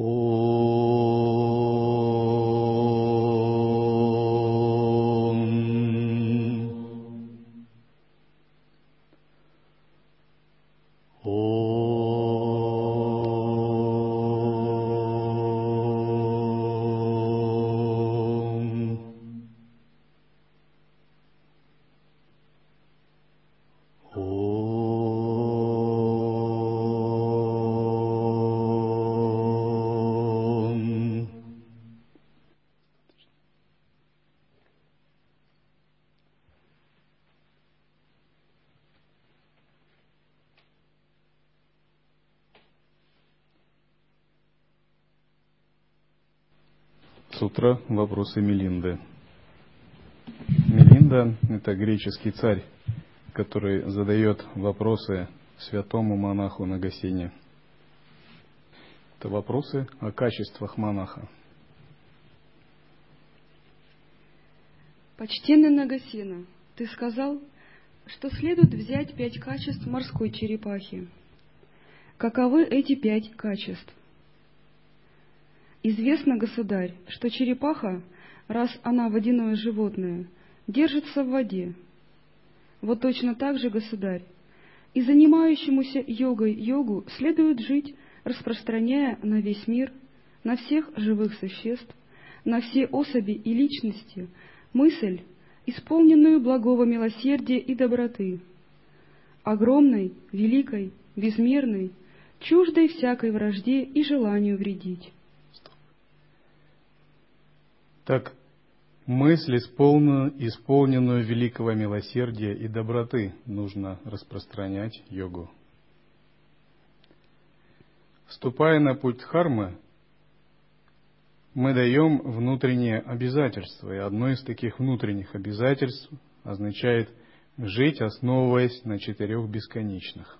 ओ Сутра «Вопросы Мелинды». Мелинда – это греческий царь, который задает вопросы святому монаху Нагасине. Это вопросы о качествах монаха. Почтенный Нагасина, ты сказал, что следует взять пять качеств морской черепахи. Каковы эти пять качеств? Известно, государь, что черепаха, раз она водяное животное, держится в воде. Вот точно так же, государь, и занимающемуся йогой йогу следует жить, распространяя на весь мир, на всех живых существ, на все особи и личности мысль, исполненную благого милосердия и доброты, огромной, великой, безмерной, чуждой всякой вражде и желанию вредить. Так мысль, исполненную, исполненную великого милосердия и доброты, нужно распространять йогу. Вступая на путь Дхармы, мы даем внутренние обязательства, и одно из таких внутренних обязательств означает жить, основываясь на четырех бесконечных.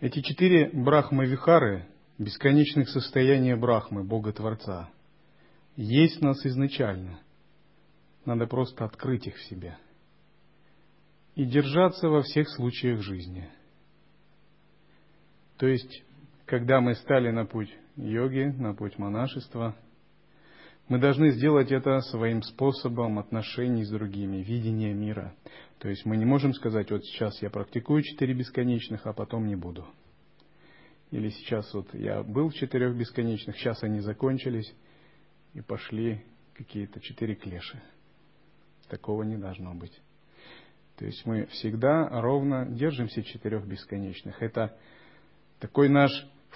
Эти четыре брахмы-вихары, бесконечных состояния брахмы, Бога-Творца – есть в нас изначально. Надо просто открыть их в себе. И держаться во всех случаях жизни. То есть, когда мы стали на путь йоги, на путь монашества, мы должны сделать это своим способом отношений с другими, видения мира. То есть мы не можем сказать, вот сейчас я практикую четыре бесконечных, а потом не буду. Или сейчас вот я был в четырех бесконечных, сейчас они закончились, и пошли какие-то четыре клеши. Такого не должно быть. То есть мы всегда ровно держимся четырех бесконечных. Это такой наш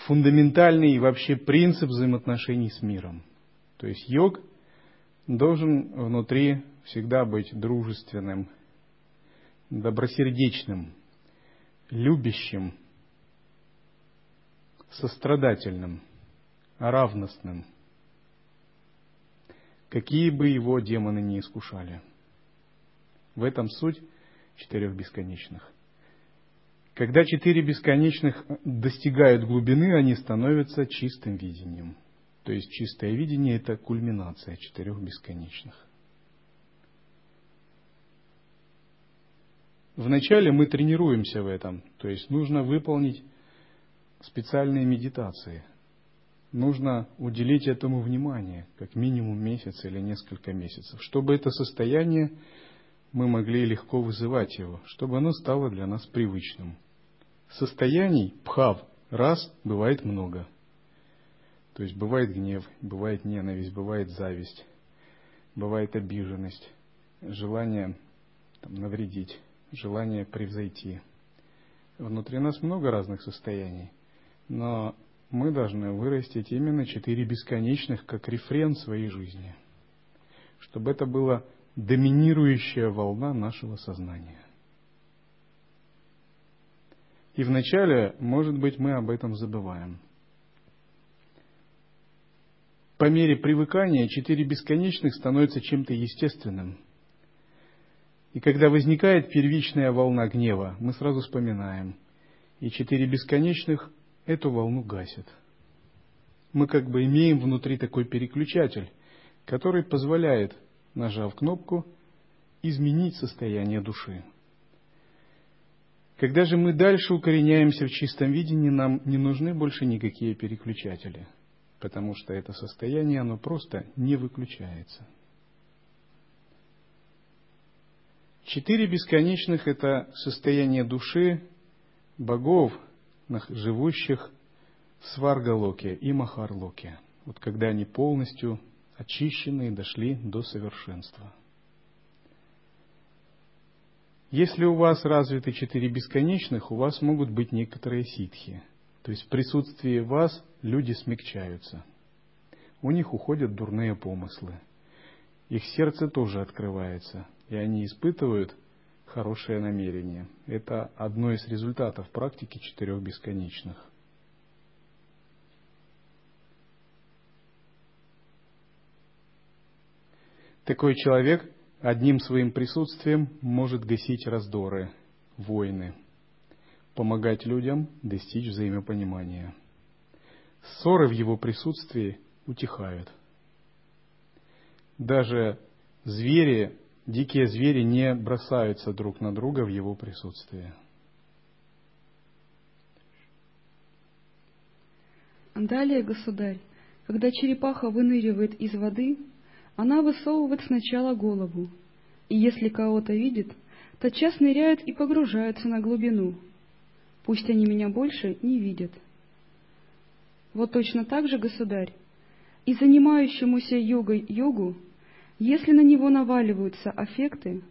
фундаментальный вообще принцип взаимоотношений с миром. То есть йог должен внутри всегда быть дружественным, добросердечным, любящим, сострадательным, равностным – какие бы его демоны ни искушали. В этом суть четырех бесконечных. Когда четыре бесконечных достигают глубины, они становятся чистым видением. То есть чистое видение – это кульминация четырех бесконечных. Вначале мы тренируемся в этом, то есть нужно выполнить специальные медитации – нужно уделить этому внимание, как минимум месяц или несколько месяцев, чтобы это состояние мы могли легко вызывать его, чтобы оно стало для нас привычным. Состояний пхав раз бывает много. То есть бывает гнев, бывает ненависть, бывает зависть, бывает обиженность, желание там, навредить, желание превзойти. Внутри нас много разных состояний, но мы должны вырастить именно четыре бесконечных как рефрен своей жизни, чтобы это была доминирующая волна нашего сознания. И вначале, может быть, мы об этом забываем. По мере привыкания четыре бесконечных становятся чем-то естественным. И когда возникает первичная волна гнева, мы сразу вспоминаем. И четыре бесконечных эту волну гасит. Мы как бы имеем внутри такой переключатель, который позволяет, нажав кнопку, изменить состояние души. Когда же мы дальше укореняемся в чистом видении, нам не нужны больше никакие переключатели, потому что это состояние, оно просто не выключается. Четыре бесконечных – это состояние души богов, живущих в Сваргалоке и Махарлоке. Вот когда они полностью очищены и дошли до совершенства. Если у вас развиты четыре бесконечных, у вас могут быть некоторые ситхи. То есть в присутствии вас люди смягчаются. У них уходят дурные помыслы. Их сердце тоже открывается, и они испытывают хорошее намерение. Это одно из результатов практики четырех бесконечных. Такой человек одним своим присутствием может гасить раздоры, войны, помогать людям достичь взаимопонимания. Ссоры в его присутствии утихают. Даже звери, дикие звери не бросаются друг на друга в его присутствии. Далее, государь, когда черепаха выныривает из воды, она высовывает сначала голову, и если кого-то видит, тотчас ныряет и погружается на глубину. Пусть они меня больше не видят. Вот точно так же, государь, и занимающемуся йогой йогу, если на него наваливаются аффекты,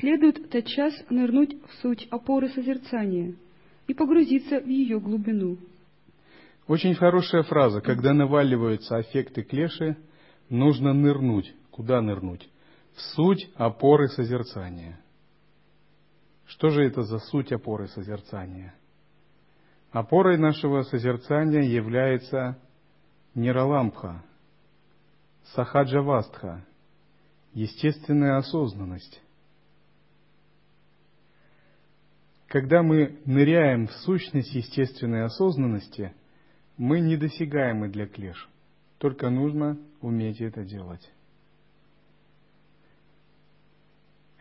следует тотчас нырнуть в суть опоры созерцания и погрузиться в ее глубину. Очень хорошая фраза. Когда наваливаются аффекты клеши, нужно нырнуть. Куда нырнуть? В суть опоры созерцания. Что же это за суть опоры созерцания? Опорой нашего созерцания является Ниралампха, Сахаджавастха, естественная осознанность. Когда мы ныряем в сущность естественной осознанности, мы недосягаемы для клеш – только нужно уметь это делать.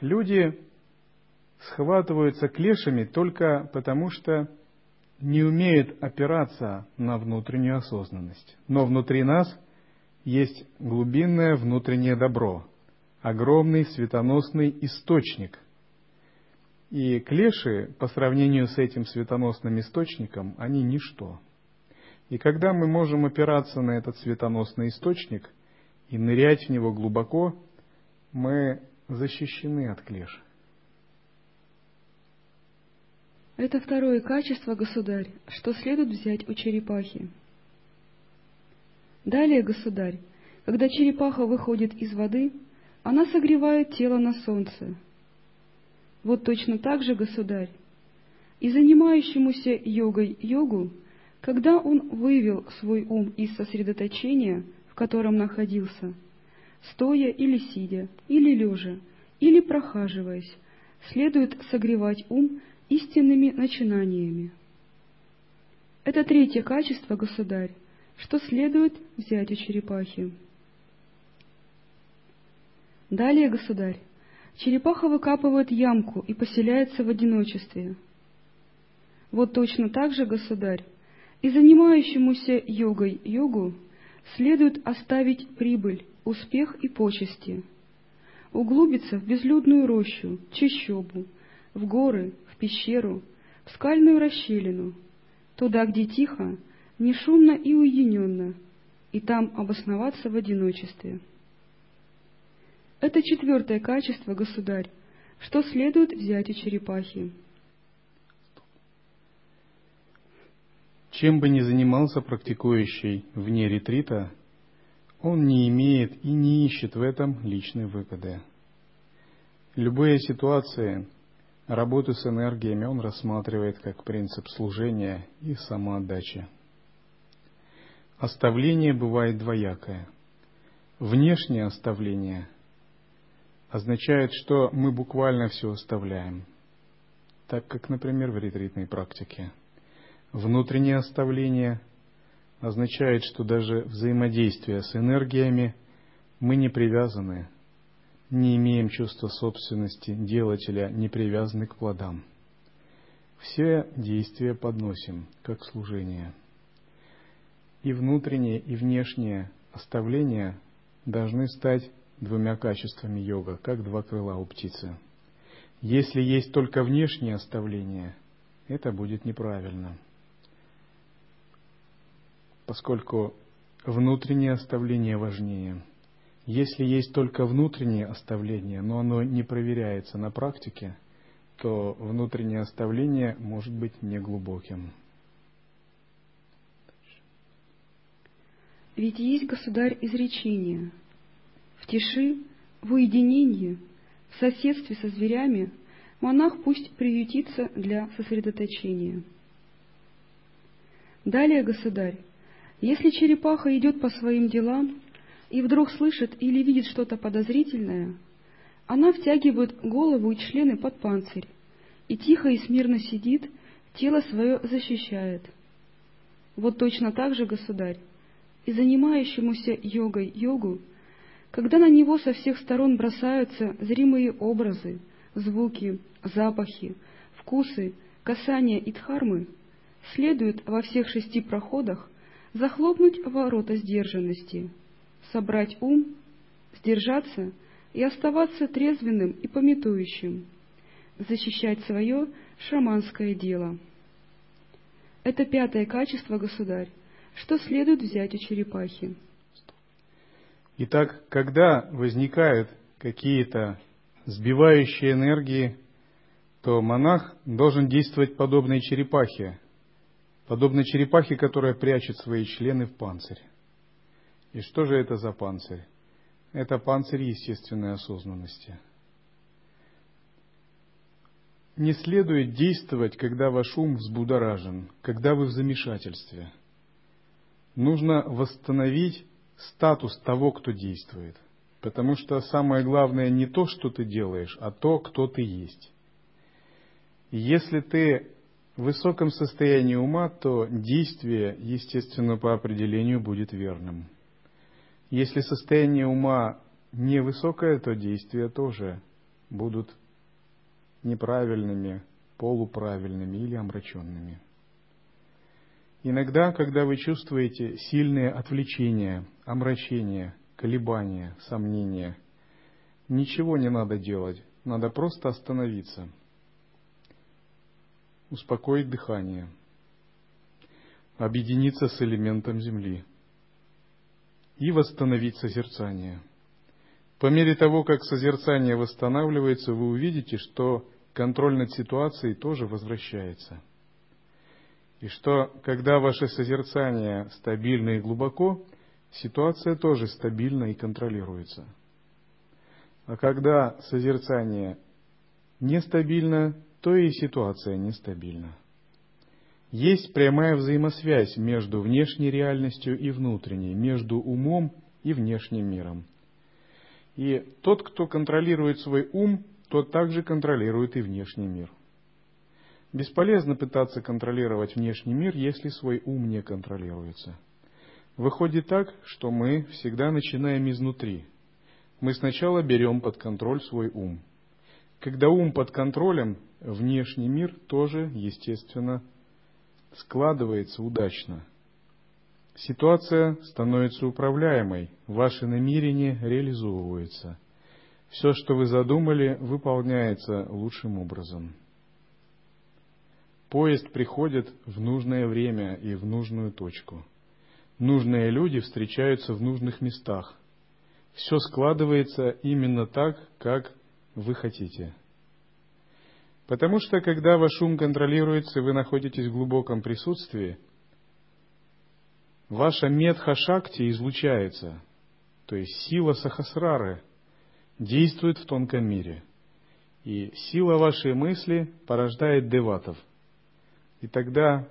Люди схватываются клешами только потому, что не умеют опираться на внутреннюю осознанность. Но внутри нас есть глубинное внутреннее добро, огромный светоносный источник. И клеши по сравнению с этим светоносным источником, они ничто. И когда мы можем опираться на этот светоносный источник и нырять в него глубоко, мы защищены от клеш. Это второе качество, государь, что следует взять у черепахи. Далее, государь, когда черепаха выходит из воды, она согревает тело на солнце. Вот точно так же, государь, и занимающемуся йогой йогу когда он вывел свой ум из сосредоточения, в котором находился, стоя или сидя, или лежа, или прохаживаясь, следует согревать ум истинными начинаниями. Это третье качество, государь, что следует взять у черепахи. Далее, государь, черепаха выкапывает ямку и поселяется в одиночестве. Вот точно так же, государь, и занимающемуся йогой йогу следует оставить прибыль, успех и почести, углубиться в безлюдную рощу, чащобу, в горы, в пещеру, в скальную расщелину, туда, где тихо, не шумно и уединенно, и там обосноваться в одиночестве. Это четвертое качество, государь, что следует взять у черепахи. Чем бы ни занимался практикующий вне ретрита, он не имеет и не ищет в этом личной выгоды. Любые ситуации, работу с энергиями он рассматривает как принцип служения и самоотдачи. Оставление бывает двоякое. Внешнее оставление означает, что мы буквально все оставляем, так как, например, в ретритной практике – Внутреннее оставление означает, что даже взаимодействие с энергиями мы не привязаны, не имеем чувства собственности делателя, не привязаны к плодам. все действия подносим как служение. И внутреннее, и внешнее оставление должны стать двумя качествами йога, как два крыла у птицы. Если есть только внешнее оставление, это будет неправильно, поскольку внутреннее оставление важнее. Если есть только внутреннее оставление, но оно не проверяется на практике, то внутреннее оставление может быть неглубоким. Ведь есть, государь, изречение. В тиши, в уединении, в соседстве со зверями монах пусть приютится для сосредоточения. Далее, государь, если черепаха идет по своим делам и вдруг слышит или видит что-то подозрительное, она втягивает голову и члены под панцирь и тихо и смирно сидит, тело свое защищает. Вот точно так же, государь, и занимающемуся йогой йогу, когда на него со всех сторон бросаются зримые образы, звуки, запахи, вкусы, касания и дхармы, следует во всех шести проходах захлопнуть ворота сдержанности, собрать ум, сдержаться и оставаться трезвенным и пометующим, защищать свое шаманское дело. Это пятое качество, государь, что следует взять у черепахи. Итак, когда возникают какие-то сбивающие энергии, то монах должен действовать подобной черепахе, подобной черепахе, которая прячет свои члены в панцирь. И что же это за панцирь? Это панцирь естественной осознанности. Не следует действовать, когда ваш ум взбудоражен, когда вы в замешательстве – нужно восстановить статус того, кто действует. Потому что самое главное не то, что ты делаешь, а то, кто ты есть. Если ты в высоком состоянии ума, то действие, естественно, по определению будет верным. Если состояние ума невысокое, то действия тоже будут неправильными, полуправильными или омраченными. Иногда, когда вы чувствуете сильные отвлечения, омрачения, колебания, сомнения, ничего не надо делать, надо просто остановиться, успокоить дыхание, объединиться с элементом Земли. И восстановить созерцание. По мере того, как созерцание восстанавливается, вы увидите, что контроль над ситуацией тоже возвращается – и что, когда ваше созерцание стабильно и глубоко, ситуация тоже стабильна и контролируется. А когда созерцание нестабильно, то и ситуация нестабильна. Есть прямая взаимосвязь между внешней реальностью и внутренней, между умом и внешним миром. И тот, кто контролирует свой ум, тот также контролирует и внешний мир. Бесполезно пытаться контролировать внешний мир, если свой ум не контролируется. Выходит так, что мы всегда начинаем изнутри. Мы сначала берем под контроль свой ум. Когда ум под контролем, внешний мир тоже, естественно, складывается удачно. Ситуация становится управляемой, ваши намерения реализовываются. Все, что вы задумали, выполняется лучшим образом. Поезд приходит в нужное время и в нужную точку. Нужные люди встречаются в нужных местах. Все складывается именно так, как вы хотите. Потому что, когда ваш ум контролируется, вы находитесь в глубоком присутствии, ваша медха-шакти излучается, то есть сила сахасрары действует в тонком мире. И сила вашей мысли порождает деватов – и тогда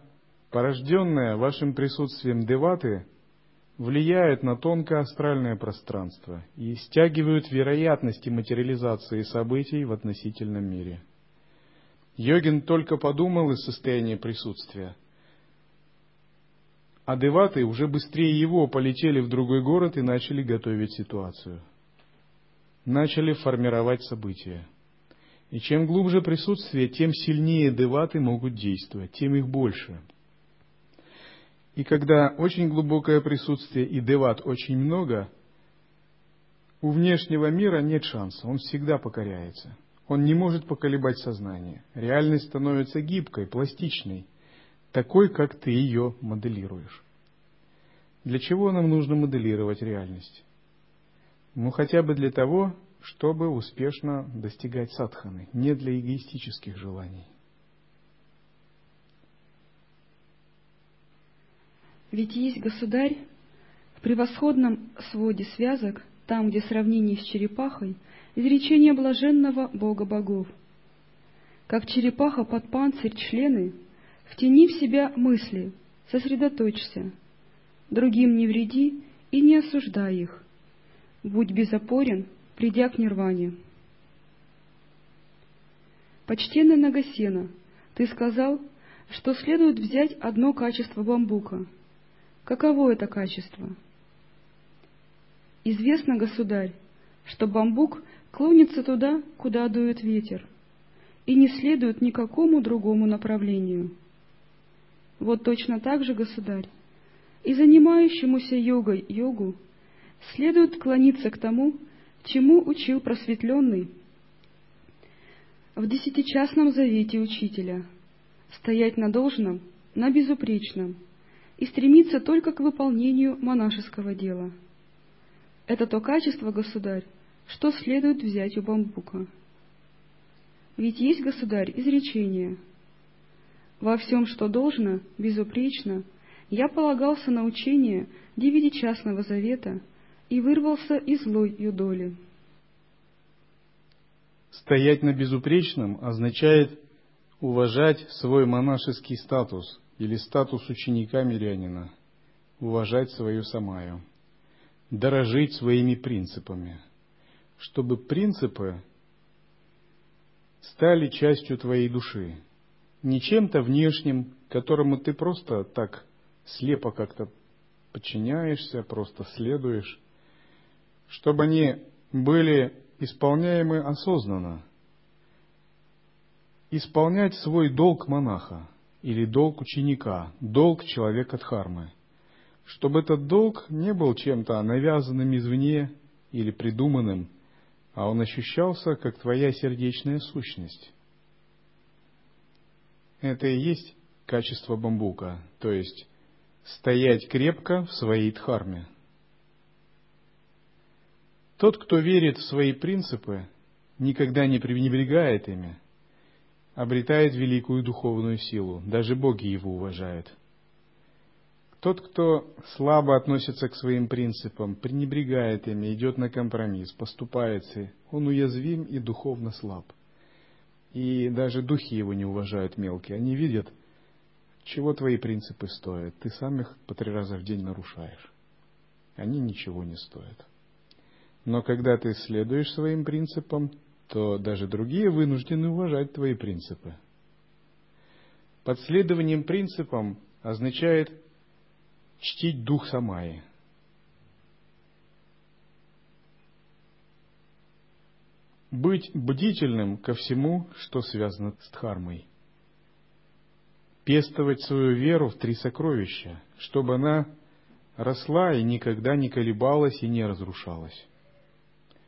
порожденное вашим присутствием деваты влияют на тонкое астральное пространство и стягивают вероятности материализации событий в относительном мире. Йогин только подумал из состояния присутствия, а деваты уже быстрее его полетели в другой город и начали готовить ситуацию. Начали формировать события. И чем глубже присутствие, тем сильнее деваты могут действовать, тем их больше. И когда очень глубокое присутствие и деват очень много, у внешнего мира нет шанса, он всегда покоряется. Он не может поколебать сознание. Реальность становится гибкой, пластичной, такой, как ты ее моделируешь. Для чего нам нужно моделировать реальность? Ну, хотя бы для того, чтобы успешно достигать садханы, не для эгоистических желаний. Ведь есть государь в превосходном своде связок, там, где сравнение с черепахой, изречение блаженного Бога богов. Как черепаха под панцирь члены, втяни в себя мысли, сосредоточься, другим не вреди и не осуждай их. Будь безопорен придя к нирване. Почтенный Нагасена, ты сказал, что следует взять одно качество бамбука. Каково это качество? Известно, государь, что бамбук клонится туда, куда дует ветер, и не следует никакому другому направлению. Вот точно так же, государь, и занимающемуся йогой йогу следует клониться к тому, чему учил просветленный в десятичастном завете учителя стоять на должном, на безупречном и стремиться только к выполнению монашеского дела. Это то качество, государь, что следует взять у бамбука. Ведь есть, государь, изречение. Во всем, что должно, безупречно, я полагался на учение девятичастного завета — и вырвался из злой юдоли. Стоять на безупречном означает уважать свой монашеский статус или статус ученика мирянина, уважать свою самаю, дорожить своими принципами, чтобы принципы стали частью твоей души, не чем-то внешним, которому ты просто так слепо как-то подчиняешься, просто следуешь, чтобы они были исполняемы осознанно. Исполнять свой долг монаха или долг ученика, долг человека Дхармы. Чтобы этот долг не был чем-то навязанным извне или придуманным, а он ощущался как твоя сердечная сущность. Это и есть качество бамбука, то есть стоять крепко в своей дхарме – тот, кто верит в свои принципы, никогда не пренебрегает ими, обретает великую духовную силу, даже боги его уважают. Тот, кто слабо относится к своим принципам, пренебрегает ими, идет на компромисс, поступается, он уязвим и духовно слаб. И даже духи его не уважают мелкие. Они видят, чего твои принципы стоят. Ты сам их по три раза в день нарушаешь. Они ничего не стоят. Но когда ты следуешь своим принципам, то даже другие вынуждены уважать твои принципы. Под следованием принципам означает чтить дух Самаи. Быть бдительным ко всему, что связано с Дхармой. Пестовать свою веру в три сокровища, чтобы она росла и никогда не колебалась и не разрушалась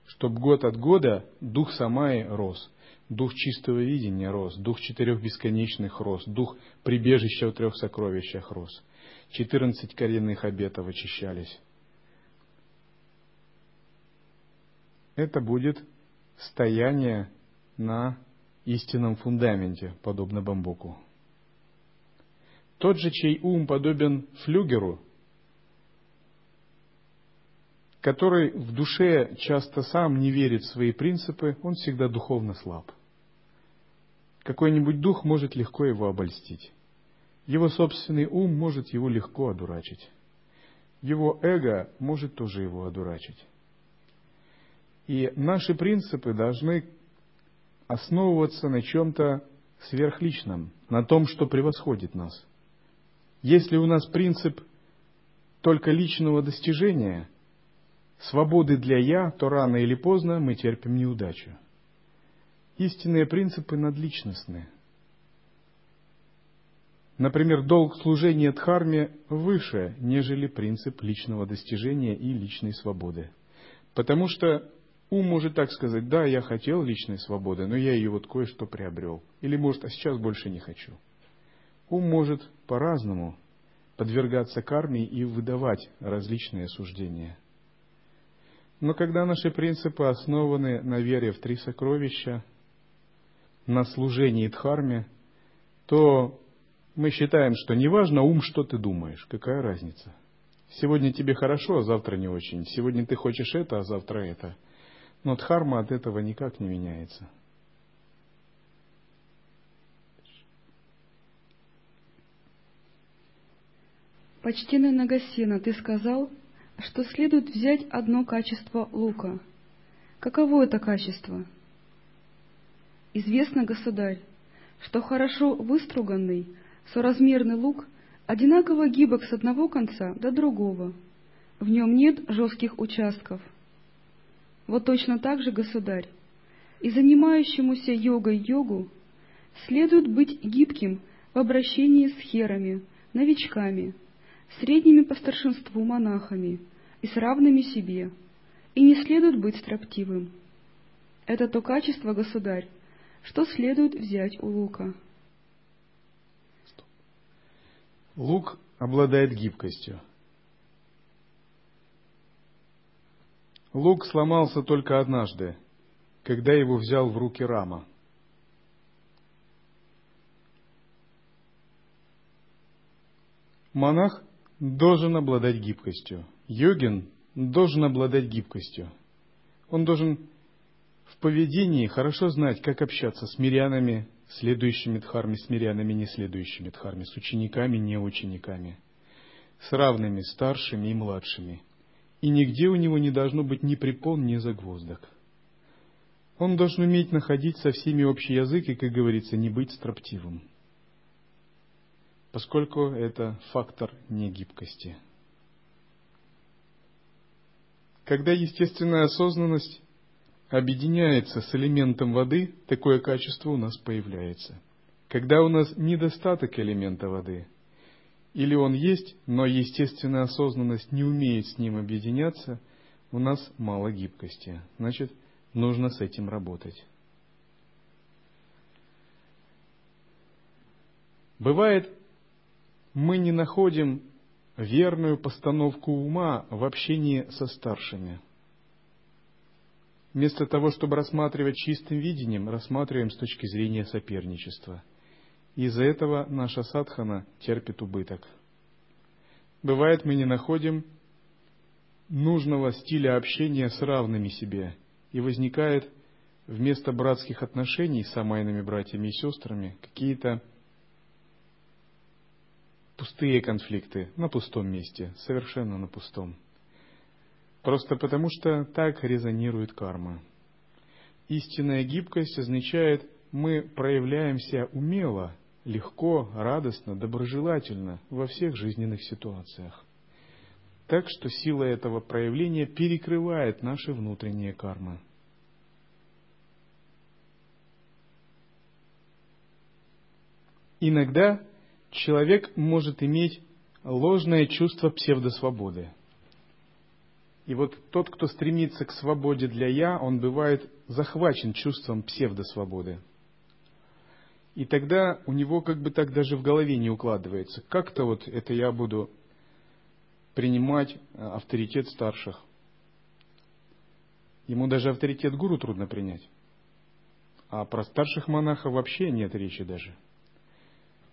чтобы год от года дух Самаи рос, дух чистого видения рос, дух четырех бесконечных рос, дух прибежища в трех сокровищах рос. Четырнадцать коренных обетов очищались. Это будет стояние на истинном фундаменте, подобно бамбуку. Тот же, чей ум подобен флюгеру, который в душе часто сам не верит в свои принципы, он всегда духовно слаб. Какой-нибудь дух может легко его обольстить. Его собственный ум может его легко одурачить. Его эго может тоже его одурачить. И наши принципы должны основываться на чем-то сверхличном, на том, что превосходит нас. Если у нас принцип только личного достижения – свободы для «я», то рано или поздно мы терпим неудачу. истинные принципы надличностны. Например, долг служения Дхарме выше, нежели принцип личного достижения и личной свободы. Потому что ум может так сказать, да, я хотел личной свободы, но я ее вот кое-что приобрел. Или может, а сейчас больше не хочу. Ум может по-разному подвергаться карме и выдавать различные суждения. Но когда наши принципы основаны на вере в три сокровища, на служении Дхарме, то мы считаем, что неважно ум, что ты думаешь, какая разница. Сегодня тебе хорошо, а завтра не очень. Сегодня ты хочешь это, а завтра это. Но дхарма от этого никак не меняется. Почтенный Нагасина, ты сказал, что следует взять одно качество лука. Каково это качество? Известно, государь, что хорошо выструганный, соразмерный лук одинаково гибок с одного конца до другого. В нем нет жестких участков. Вот точно так же, государь, и занимающемуся йогой йогу следует быть гибким в обращении с херами, новичками – средними по старшинству монахами и с равными себе, и не следует быть строптивым. Это то качество, государь, что следует взять у лука. Лук обладает гибкостью. Лук сломался только однажды, когда его взял в руки Рама. Монах должен обладать гибкостью. Йогин должен обладать гибкостью. Он должен в поведении хорошо знать, как общаться с мирянами, следующими дхарми, с мирянами, не следующими дхарми, с учениками, не учениками, с равными, старшими и младшими. И нигде у него не должно быть ни препон, ни загвоздок. Он должен уметь находить со всеми общий язык и, как говорится, не быть строптивым поскольку это фактор негибкости. Когда естественная осознанность объединяется с элементом воды, такое качество у нас появляется. Когда у нас недостаток элемента воды, или он есть, но естественная осознанность не умеет с ним объединяться, у нас мало гибкости. Значит, нужно с этим работать. Бывает мы не находим верную постановку ума в общении со старшими. Вместо того, чтобы рассматривать чистым видением, рассматриваем с точки зрения соперничества. Из-за этого наша садхана терпит убыток. Бывает, мы не находим нужного стиля общения с равными себе, и возникает вместо братских отношений с самайными братьями и сестрами какие-то пустые конфликты на пустом месте, совершенно на пустом. Просто потому, что так резонирует карма. Истинная гибкость означает, мы проявляемся умело, легко, радостно, доброжелательно во всех жизненных ситуациях. Так что сила этого проявления перекрывает наши внутренние кармы. Иногда человек может иметь ложное чувство псевдосвободы. И вот тот, кто стремится к свободе для «я», он бывает захвачен чувством псевдосвободы. И тогда у него как бы так даже в голове не укладывается. Как-то вот это я буду принимать э, авторитет старших. Ему даже авторитет гуру трудно принять. А про старших монахов вообще нет речи даже –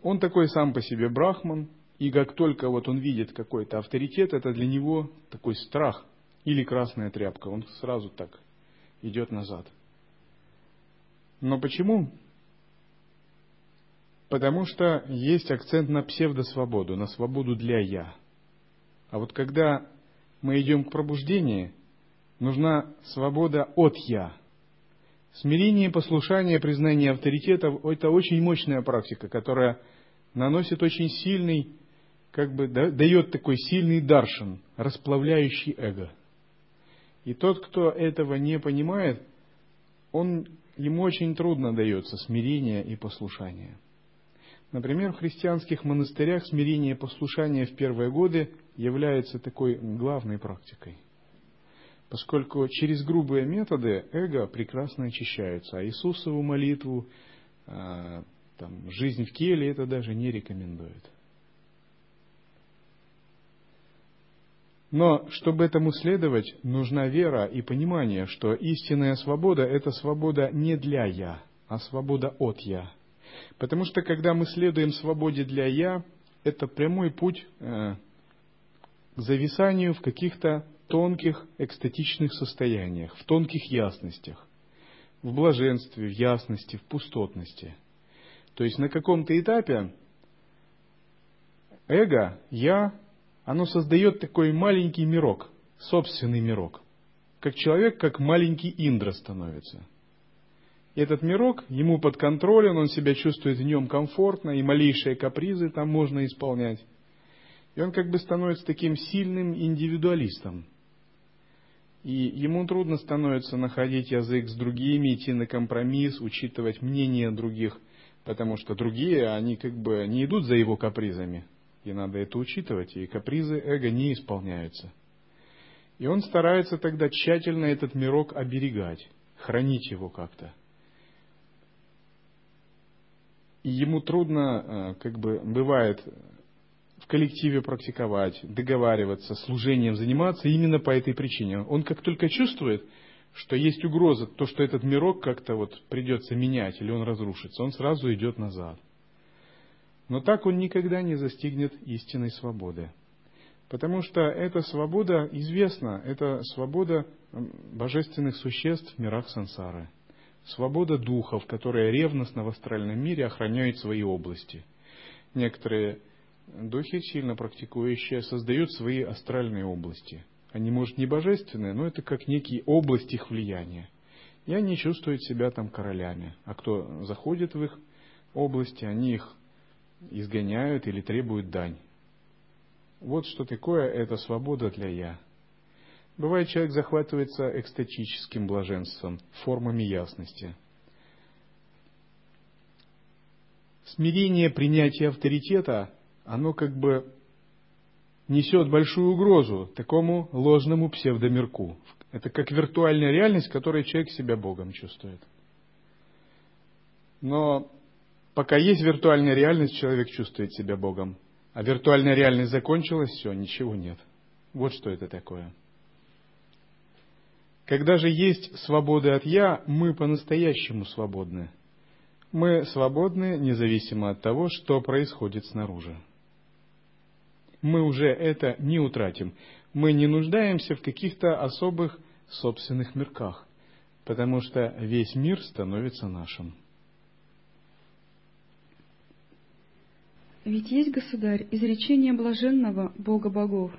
он такой сам по себе брахман, и как только вот он видит какой-то авторитет, это для него такой страх или красная тряпка, он сразу так идет назад. Но почему? Потому что есть акцент на псевдосвободу, на свободу для «я». А вот когда мы идем к пробуждению, нужна свобода от «я», Смирение, послушание, признание авторитетов – это очень мощная практика, которая наносит очень сильный, как бы дает такой сильный даршин, расплавляющий эго. И тот, кто этого не понимает, он ему очень трудно дается смирение и послушание. Например, в христианских монастырях смирение и послушание в первые годы является такой главной практикой. Поскольку через грубые методы эго прекрасно очищается, а Иисусову молитву, а, там, жизнь в келе это даже не рекомендует. Но чтобы этому следовать, нужна вера и понимание, что истинная свобода – это свобода не для «я», а свобода от «я». Потому что когда мы следуем свободе для «я», это прямой путь э, к зависанию в каких-то тонких экстатичных состояниях, в тонких ясностях, в блаженстве, в ясности, в пустотности. То есть на каком-то этапе эго, я, оно создает такой маленький мирок, собственный мирок. Как человек, как маленький Индра становится. И этот мирок ему под контролем, он себя чувствует в нем комфортно, и малейшие капризы там можно исполнять. И он как бы становится таким сильным индивидуалистом. И ему трудно становится находить язык с другими, идти на компромисс, учитывать мнение других, потому что другие, они как бы не идут за его капризами. И надо это учитывать, и капризы эго не исполняются. И он старается тогда тщательно этот мирок оберегать, хранить его как-то. И ему трудно, э, как бы бывает, в коллективе практиковать, договариваться, служением заниматься именно по этой причине. Он как только чувствует, что есть угроза, то, что этот мирок как-то вот придется менять или он разрушится, он сразу идет назад. Но так он никогда не застигнет истинной свободы. Потому что эта свобода известна, это свобода божественных существ в мирах сансары. Свобода духов, которые ревностно в астральном мире охраняют свои области. Некоторые духи, сильно практикующие, создают свои астральные области. Они, может, не божественные, но это как некие области их влияния. И они чувствуют себя там королями. А кто заходит в их области, они их изгоняют или требуют дань. Вот что такое эта свобода для «я». Бывает, человек захватывается экстатическим блаженством, формами ясности. Смирение принятия авторитета оно как бы несет большую угрозу такому ложному псевдомирку. Это как виртуальная реальность, в которой человек себя Богом чувствует. Но пока есть виртуальная реальность, человек чувствует себя Богом. А виртуальная реальность закончилась, все, ничего нет. Вот что это такое. Когда же есть свобода от «я», мы по-настоящему свободны. Мы свободны независимо от того, что происходит снаружи мы уже это не утратим. Мы не нуждаемся в каких-то особых собственных мирках, потому что весь мир становится нашим. Ведь есть, государь, изречение блаженного Бога богов.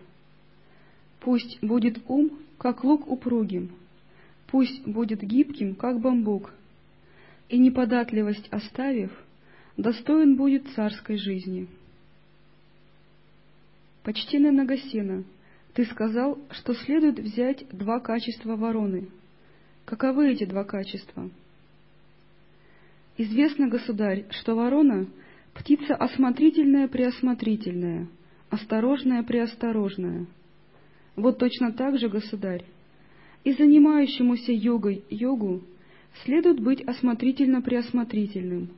Пусть будет ум, как лук упругим, пусть будет гибким, как бамбук, и неподатливость оставив, достоин будет царской жизни. Почтенный Нагасена, ты сказал, что следует взять два качества вороны. Каковы эти два качества? Известно, государь, что ворона — птица осмотрительная-преосмотрительная, осторожная-преосторожная. Вот точно так же, государь, и занимающемуся йогой йогу следует быть осмотрительно-преосмотрительным,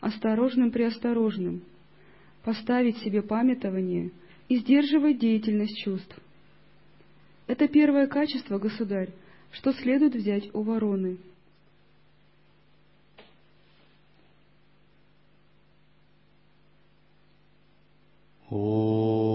осторожным-преосторожным, поставить себе памятование — и сдерживать деятельность чувств. Это первое качество, государь, что следует взять у вороны. Oh.